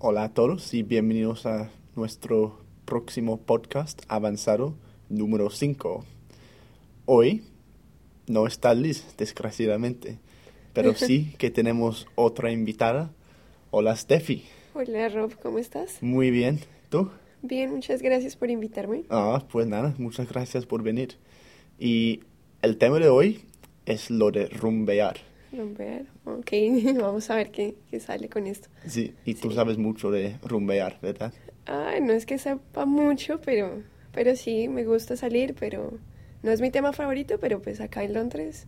Hola a todos y bienvenidos a nuestro próximo podcast avanzado número 5. Hoy no está Liz, desgraciadamente, pero sí que tenemos otra invitada. Hola Steffi. Hola Rob, ¿cómo estás? Muy bien. ¿Tú? Bien, muchas gracias por invitarme. Ah, pues nada, muchas gracias por venir. Y el tema de hoy es lo de rumbear. Rumbear, ok, vamos a ver qué, qué sale con esto. Sí, y tú Sí. sabes mucho de rumbear, ¿verdad? Ay, no es que sepa mucho, pero, pero sí, me gusta salir, pero no es mi tema favorito, pero pues acá en Londres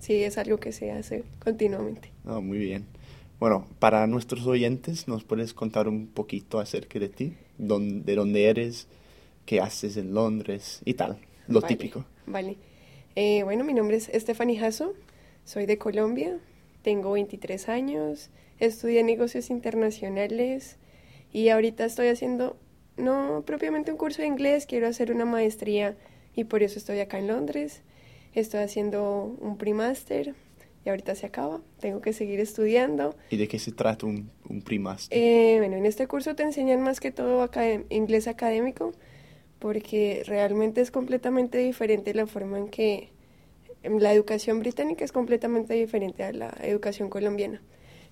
sí es algo que se hace continuamente. Ah, muy bien. Bueno, para nuestros oyentes, ¿nos puedes contar un poquito acerca de ti? Dón- ¿De dónde eres? ¿Qué haces en Londres? Y tal, lo Vale, típico. Vale. Eh, bueno, mi nombre es Stephanie Jasso, soy de Colombia, tengo 23 años, estudié negocios internacionales y ahorita estoy haciendo, no propiamente un curso de inglés, quiero hacer una maestría y por eso estoy acá en Londres. Estoy haciendo un pre-master y ahorita se acaba, tengo que seguir estudiando. ¿Y de qué se trata un, un primaster? Eh, bueno, en este curso te enseñan más que todo inglés académico, porque realmente es completamente diferente la forma en que la educación británica es completamente diferente a la educación colombiana.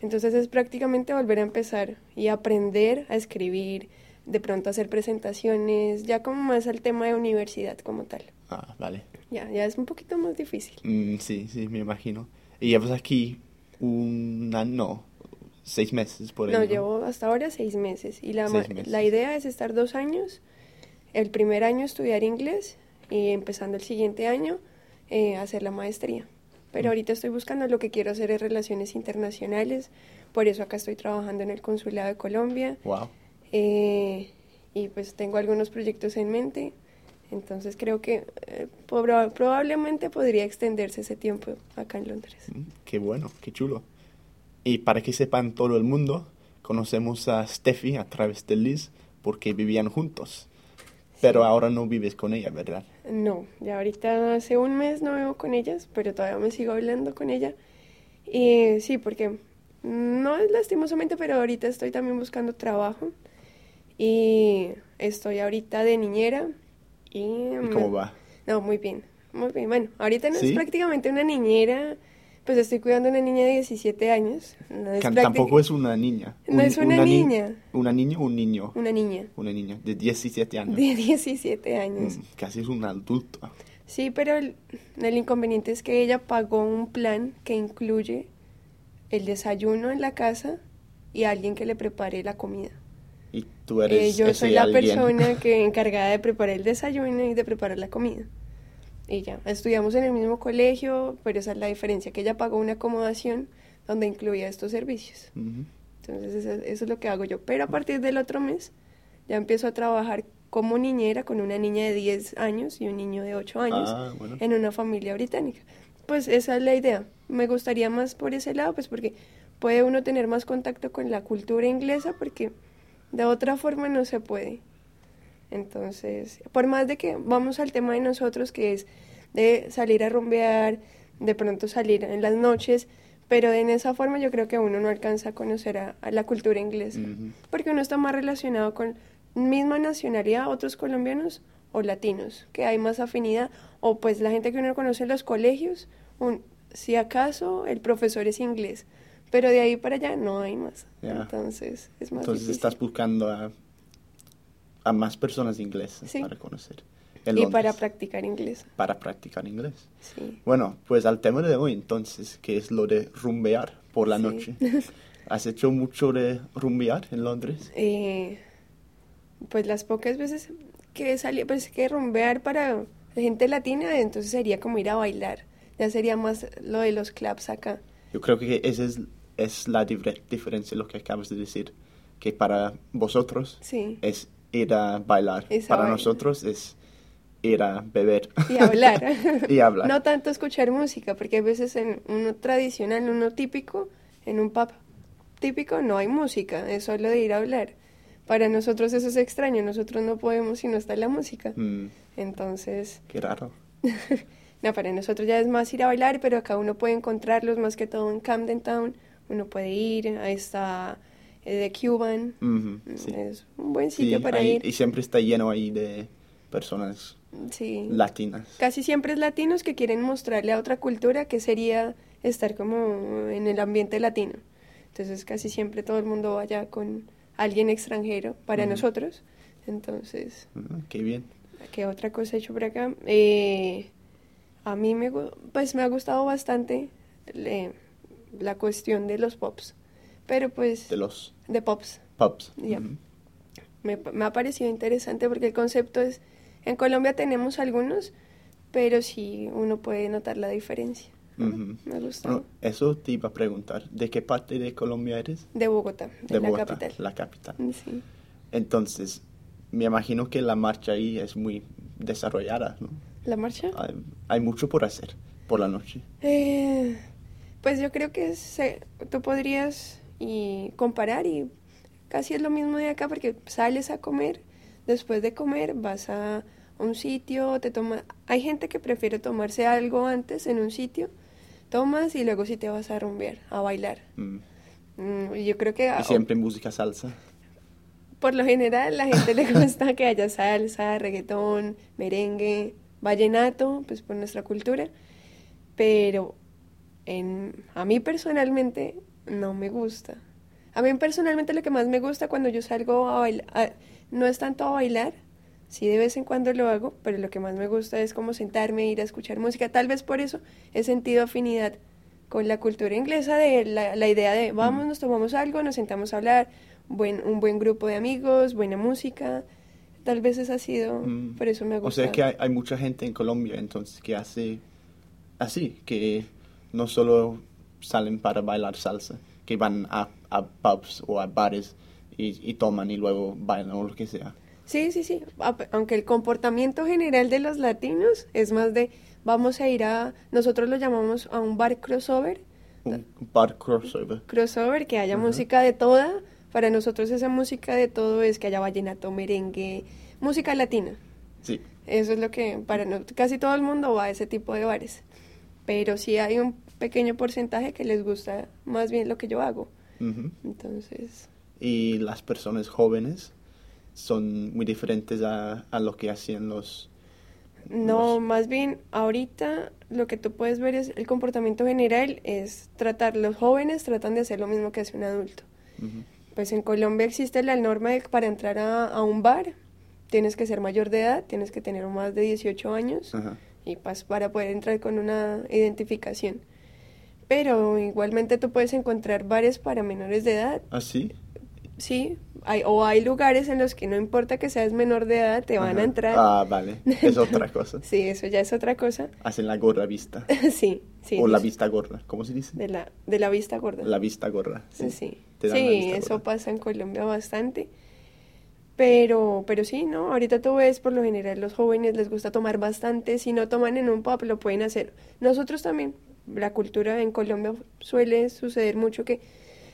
Entonces es prácticamente volver a empezar y aprender a escribir, de pronto hacer presentaciones, ya como más al tema de universidad como tal. Ah, vale. Ya, ya es un poquito más difícil. Mm, sí, sí, me imagino. ¿Y llevas aquí un año? No, seis meses por ahí, No, ¿no? llevo hasta ahora seis meses y la, ma- Seis meses. la idea es estar dos años. El primer año estudiar inglés y empezando el siguiente año eh, hacer la maestría. Pero Mm. ahorita estoy buscando lo que quiero hacer es relaciones internacionales, por eso acá estoy trabajando en el Consulado de Colombia Wow. eh, y pues tengo algunos proyectos en mente. Entonces creo que eh, proba- probablemente podría extenderse ese tiempo acá en Londres. Mm, Qué bueno, qué chulo. Y para que sepan todo el mundo, conocemos a Steffi a través de Liz porque vivían juntos. Pero ahora no vives con ella, ¿verdad? No, ya ahorita hace un mes no vivo con ellas, pero todavía me sigo hablando con ella. Y sí, porque no es lastimosamente, pero ahorita estoy también buscando trabajo. Y estoy ahorita de niñera. ¿Y, ¿Y cómo va? No, muy bien, muy bien. Bueno, ahorita no ¿Sí? es prácticamente una niñera, pues estoy cuidando a una niña de 17 años. No es tampoco es una niña. No es una ni- niña. ¿Una niña o un niño? Una niña Una niña de 17 años. de 17 años. Mm, casi es un adulto. Sí, pero el, el inconveniente es que ella pagó un plan que incluye el desayuno en la casa y alguien que le prepare la comida. Y tú eres Eh, yo ese soy la alguien. persona que encargada de preparar el desayuno y de preparar la comida. Y ya, estudiamos en el mismo colegio, pero esa es la diferencia, que ella pagó una acomodación donde incluía estos servicios. Entonces eso, eso es lo que hago yo. Pero a partir del otro mes ya empiezo a trabajar como niñera con una niña de 10 años y un niño de 8 años Ah, bueno. en una familia británica. Pues esa es la idea. Me gustaría más por ese lado, pues porque puede uno tener más contacto con la cultura inglesa porque de otra forma no se puede. Entonces, por más de que vamos al tema de nosotros que es de salir a rumbear, de pronto salir en las noches, pero en esa forma yo creo que uno no alcanza a conocer a, a la cultura inglesa, porque uno está más relacionado con misma nacionalidad, otros colombianos o latinos, que hay más afinidad, o pues la gente que uno conoce en los colegios, un- si acaso el profesor es inglés, pero de ahí para allá no hay más. Entonces es más Entonces difícil. estás buscando a, a más personas inglesas Sí. para conocer. en y para Londres, practicar inglés. para practicar inglés. Sí. Bueno, pues al tema de hoy entonces, que es lo de rumbear por la Sí. noche. ¿Has hecho mucho de rumbear en Londres? Eh, pues las pocas veces que salí, pues que rumbear para gente latina, entonces sería como ir a bailar. Ya sería más lo de los clubs acá. Yo creo que esa es, es la diferencia, lo que acabas de decir, que para vosotros Sí. es ir a bailar, para nosotros es ir a beber. Y hablar. Y hablar. No tanto escuchar música, porque a veces en uno tradicional, uno típico, en un pub típico no hay música, es solo de ir a hablar. Para nosotros eso es extraño, nosotros no podemos si no está la música. Mm, Entonces, qué raro. no, para nosotros ya es más ir a bailar, pero acá uno puede encontrarlos más que todo en Camden Town. Uno puede ir, ahí está de Cuban. Sí. Es un buen Sí, sitio para ir. Y siempre está lleno ahí de personas Sí. latinas. Casi siempre es latinos que quieren mostrarle a otra cultura que sería estar como en el ambiente latino. Entonces casi siempre todo el mundo vaya con alguien extranjero para nosotros. Entonces, Ah, qué bien. ¿qué otra cosa he hecho por acá? Eh, a mí me, pues me ha gustado bastante le- la cuestión de los pops. Pero pues, De los de pops. pubs. Ya. Ujú. Me, me ha parecido interesante porque el concepto es, en Colombia tenemos algunos, pero sí uno puede notar la diferencia. Ujú. Me gusta. Bueno, eso te iba a preguntar. ¿De qué parte de Colombia eres? De Bogotá, de, De la Bogotá, capital. la capital. Sí. Entonces, me imagino que la marcha ahí es muy desarrollada, ¿no? ¿La marcha? Hay, hay mucho por hacer por la noche. Eh, pues yo creo que se- tú podrías y comparar y casi es lo mismo de acá porque sales a comer, después de comer vas a un sitio, te toma, hay gente que prefiere tomarse algo antes en un sitio, tomas y luego sí te vas a rumbear, a bailar. Mm. Mm, yo creo que Y siempre música salsa. por lo general la gente le gusta que haya salsa, reggaetón, merengue, vallenato, pues por nuestra cultura, pero en, a mí personalmente no me gusta. A mí personalmente lo que más me gusta cuando yo salgo a bailar, no es tanto a bailar, sí de vez en cuando lo hago, pero lo que más me gusta es como sentarme, ir a escuchar música. Tal vez por eso he sentido afinidad con la cultura inglesa de la, la idea de vamos, Mm. nos tomamos algo, nos sentamos a hablar, buen, un buen grupo de amigos, buena música. Tal vez eso ha sido, Mm. por eso me ha O sea que hay, hay mucha gente en Colombia entonces que hace así, que no solo salen para bailar salsa, que van a, a pubs o a bares y, y toman y luego bailan o lo que sea. Sí, sí, sí. Aunque el comportamiento general de los latinos es más de vamos a ir a, nosotros lo llamamos a un bar crossover, Un, bar crossover. crossover, que haya Ajá. música de toda. Para nosotros esa música de todo es que haya vallenato, merengue, música latina. Sí. Eso es lo que para no- casi todo el mundo va a ese tipo de bares. Pero sí hay un pequeño porcentaje que les gusta más bien lo que yo hago. Entonces, Y las personas jóvenes son muy diferentes a, a lo que hacían los... No, los- más bien ahorita lo que tú puedes ver es el comportamiento general es tratar, los jóvenes tratan de hacer lo mismo que hace un adulto. Pues en Colombia existe la norma de que para entrar a, a un bar tienes que ser mayor de edad, tienes que tener más de 18 años y pas- para poder entrar con una identificación. Pero igualmente tú puedes encontrar bares para menores de edad, ¿Ah, sí? sí, hay, o hay lugares en los que no importa que seas menor de edad, te van Ajá. a entrar. Ah, vale. Es otra cosa. Sí, eso ya es otra cosa. Hacen la gorra vista. sí, sí. o la vista gorda. ¿Cómo se dice? De la, de la vista gorda. La vista gorda. sí, Sí. sí. Eso gorda. pasa en Colombia bastante. Pero, pero sí, ¿no? Ahorita tú ves, por lo general, los jóvenes les gusta tomar bastante. Si no toman en un pub, lo pueden hacer. Nosotros también, la cultura en Colombia suele suceder mucho que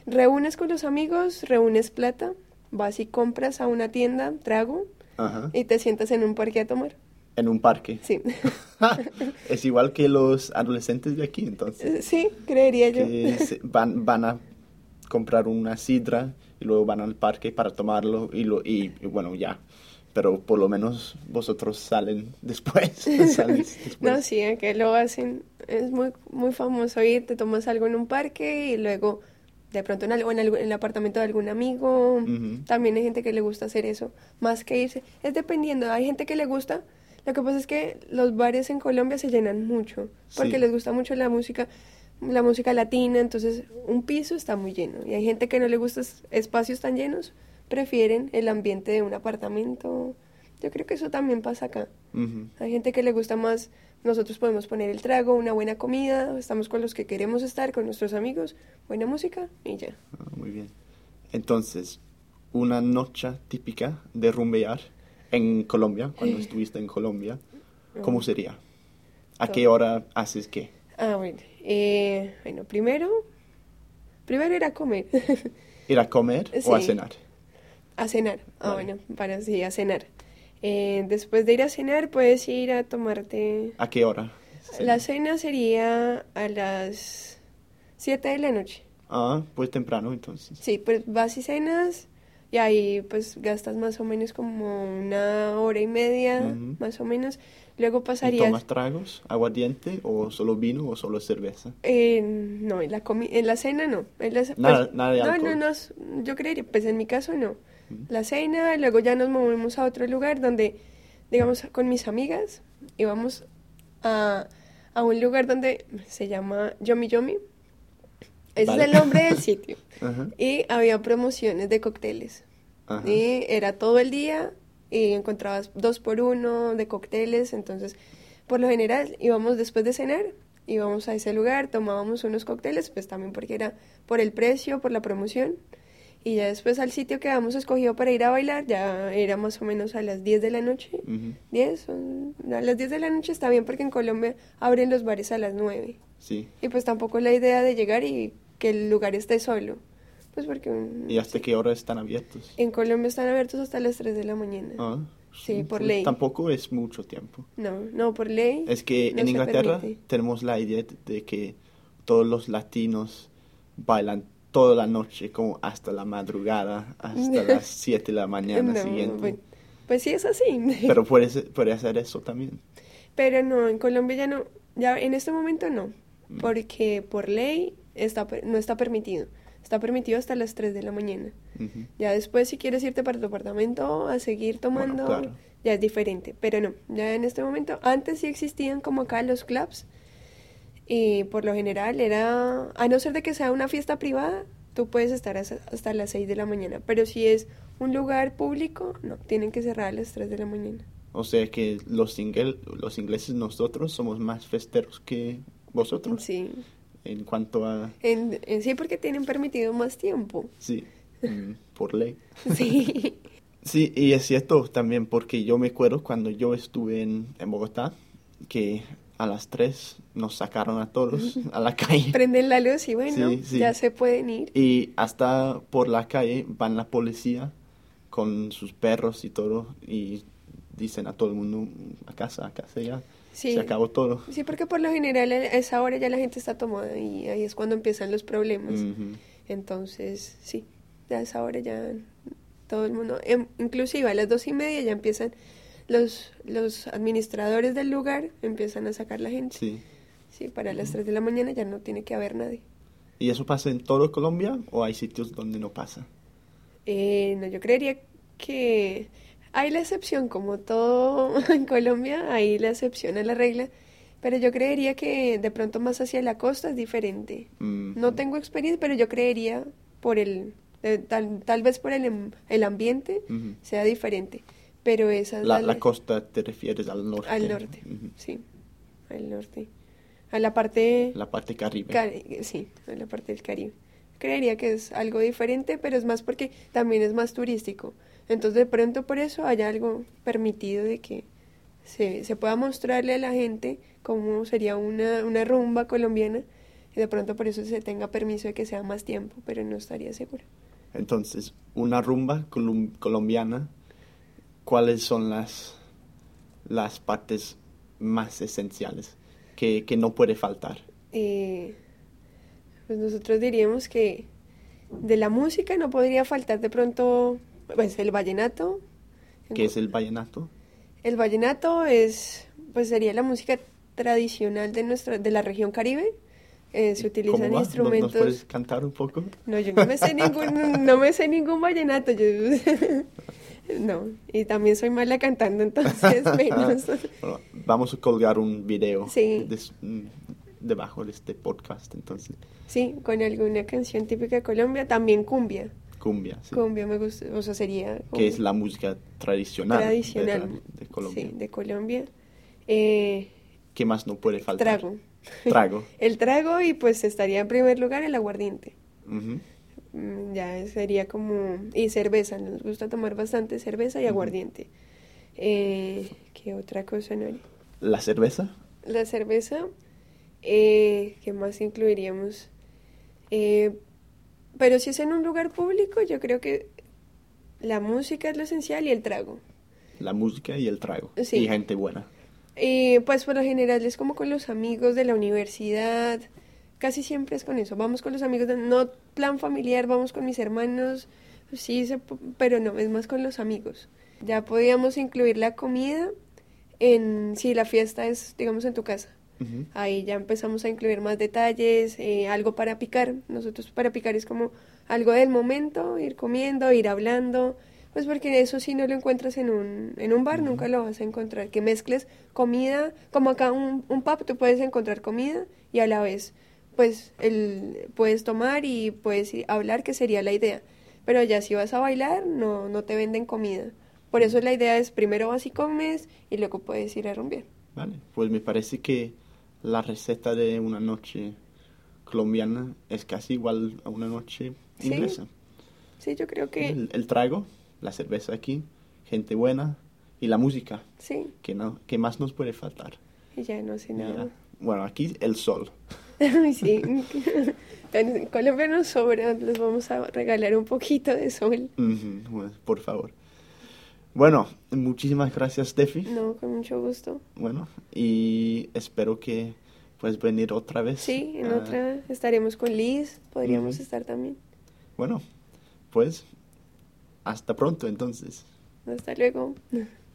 reúnes con los amigos, reúnes plata, vas y compras a una tienda, trago, Ajá. y te sientas en un parque a tomar. En un parque. Sí, es igual que los adolescentes de aquí, entonces. sí, creería yo. Que se- van, van a comprar una sidra y luego van al parque para tomarlo y, lo, y, y bueno, ya. Pero por lo menos vosotros salen después. No, sí, que lo hacen. Es muy, muy famoso ir, te tomas algo en un parque y luego de pronto en, algo, en, algo- en el apartamento de algún amigo. También hay gente que le gusta hacer eso, más que irse. Es dependiendo, hay gente que le gusta. Lo que pasa es que los bares en Colombia se llenan mucho, porque Sí. les gusta mucho la música, la música latina, entonces un piso está muy lleno. Y hay gente que no le gusta es- espacios tan llenos, prefieren el ambiente de un apartamento. Yo creo que eso también pasa acá. Hay gente que le gusta más, nosotros podemos poner el trago, una buena comida, estamos con los que queremos estar, con nuestros amigos, buena música y ya. Ah, muy bien. Entonces, una noche típica de rumbear en Colombia, cuando estuviste en Colombia, ¿cómo sería? ¿A qué hora haces qué? Ah, bueno. eh, bueno, primero, primero ir a comer, ¿Ir a comer o a cenar? A cenar. Ah, Vale. bueno, para sí, a cenar. Eh, después de ir a cenar, puedes ir a tomarte... ¿A qué hora? La cena sería a las 7 de la noche. Ah, pues temprano entonces. Sí, pues vas y cenas y ahí pues gastas más o menos como una hora y media, Ujú. más o menos. Luego ¿Y pasarías... tomas tragos, aguardiente o solo vino o solo cerveza? Eh, no, en la, comi- en la cena no. En la Nada- pues, nada de no, alcohol. no, no, s- yo creería, pues en mi caso no. La cena, luego ya nos movemos a otro lugar donde, digamos, con mis amigas, íbamos a, a un lugar donde se llama Yomi Yomi. Ese Vale. es el nombre del sitio. Ajá. Y había promociones de cócteles. Ajá. Y era todo el día y encontrabas dos por uno de cócteles. Entonces, por lo general, íbamos después de cenar, íbamos a ese lugar, tomábamos unos cócteles, pues también porque era por el precio, por la promoción. Y ya después al sitio que habíamos escogido para ir a bailar, ya era más o menos a las 10 de la noche. Ujú. 10, son- a las 10 de la noche está bien porque en Colombia abren los bares a las 9. Sí. Y pues tampoco es la idea de llegar y que el lugar esté solo. Pues porque ¿Y hasta qué hora están abiertos? en Colombia están abiertos hasta las 3 de la mañana. Ah, Sí, por pues ley. Tampoco es mucho tiempo. No, no, por ley. Es que no en Inglaterra permite. tenemos la idea de, de que todos los latinos bailan toda la noche, como hasta la madrugada, hasta las 7 de la mañana No, siguiente. pues sí es así. Pero puede, puede hacer eso también. Pero no, en Colombia ya no, ya en este momento no, Mm. porque por ley está, no está permitido. Está permitido hasta las 3 de la mañana. Ya después si quieres irte para tu apartamento a seguir tomando, claro. ya es diferente. Pero no, ya en este momento, antes sí existían como acá los clubs y por lo general era, a no ser de que sea una fiesta privada, tú puedes estar hasta, las 6 de la mañana. Pero si es un lugar público, no, tienen que cerrar a las 3 de la mañana. O sea que los, ingel- los ingleses nosotros somos más festeros que vosotros Sí. en cuanto a... En, en sí, porque tienen permitido más tiempo. Sí, mm, por ley. Sí. Sí, y es cierto también porque yo me acuerdo cuando yo estuve en, en Bogotá que a las 3 nos sacaron a todos a la calle Prenden la luz y bueno, Sí, sí. ya se pueden ir. y hasta por la calle van la policía con sus perros y todo y dicen a todo el mundo a casa, a casa ya, Sí. se acabó todo. Sí, porque por lo general a esa hora ya la gente está tomada y ahí es cuando empiezan los problemas. Ujú. Entonces, sí, a esa hora ya todo el mundo, em- inclusive a las dos y media ya empiezan los, los administradores del lugar, empiezan a sacar la gente. Sí. Sí, para las 3 de la mañana ya no tiene que haber nadie. ¿Y eso pasa en todo Colombia o hay sitios donde no pasa? Eh, no, yo creería que hay la excepción, como todo en Colombia, hay la excepción a la regla, pero yo creería que de pronto más hacia la costa es diferente. Mm. No tengo experiencia, pero yo creería por el, eh, tal, tal vez por el, el ambiente sea diferente, pero esa es La, la la le- costa te refieres al norte. al norte, sí, al norte, a la parte, La parte caribe. Cari- sí, a la parte del Caribe. Creería que es algo diferente, pero es más porque también es más turístico. Entonces, de pronto por eso hay algo permitido de que se, se pueda mostrarle a la gente cómo sería una, una rumba colombiana y de pronto por eso se tenga permiso de que sea más tiempo, pero no estaría segura. Entonces, una rumba colom- colombiana, ¿cuáles son las, las partes más esenciales que, que no puede faltar? Eh, pues nosotros diríamos que de la música no podría faltar de pronto pues el vallenato. ¿Qué es el vallenato? El vallenato es, pues sería la música tradicional de nuestra, de la región Caribe. Eh, se ¿Cómo utilizan instrumentos. ¿Nos puedes cantar un poco? No, yo no me sé ningún, no me sé ningún vallenato. Yo, no, y también soy mala cantando, entonces menos. Bueno, vamos a colgar un video Sí. mm, debajo de este podcast, entonces. Sí, con alguna canción típica de Colombia, también cumbia. Cumbia, sí. Cumbia me gusta, o sea, sería que es la música tradicional, de tradicional de, Colombia. Sí, de Colombia. Eh, ¿Qué más no puede faltar? trago. Trago. El trago y pues estaría en primer lugar el aguardiente. Mm, Ya sería como... Y cerveza, nos gusta tomar bastante cerveza y aguardiente. Eh, ¿Qué otra cosa no haría? La cerveza, La cerveza, eh, ¿qué más incluiríamos? Eh, pero si es en un lugar público, yo creo que la música es lo esencial y el trago. la música y el trago. Sí. Y gente buena. Y pues por lo general es como con los amigos de la universidad, casi siempre es con eso. Vamos con los amigos, de- no plan familiar, vamos con mis hermanos, sí, se pero no, es más con los amigos. Ya podíamos incluir la comida en, si la fiesta es, digamos, en tu casa. Ahí ya empezamos a incluir más detalles, eh, algo para picar. Nosotros para picar es como algo del momento, ir comiendo, ir hablando. Pues porque eso si no lo encuentras en un, en un bar, nunca lo vas a encontrar. Que mezcles comida, como acá un, un pub, tú puedes encontrar comida y a la vez, pues, el, puedes tomar y puedes hablar, que sería la idea. Pero ya si vas a bailar, no, no te venden comida. Por eso la idea es primero vas y comes y luego puedes ir a rumbear. Vale, pues me parece que la receta de una noche colombiana es casi igual a una noche inglesa. Sí, yo creo que El, el trago, la cerveza aquí, gente buena y la música, sí. que no, que más nos puede faltar. Y ya no sé nada. ya. Bueno, aquí el sol. Sí. En Colombia nos sobra, les vamos a regalar un poquito de sol. Por favor. Bueno, muchísimas gracias, Steffi. No, con mucho gusto. Bueno, y espero que puedes venir otra vez. Sí, en otra estaremos con Liz, podríamos estar también. Bueno, pues hasta pronto entonces. Hasta luego.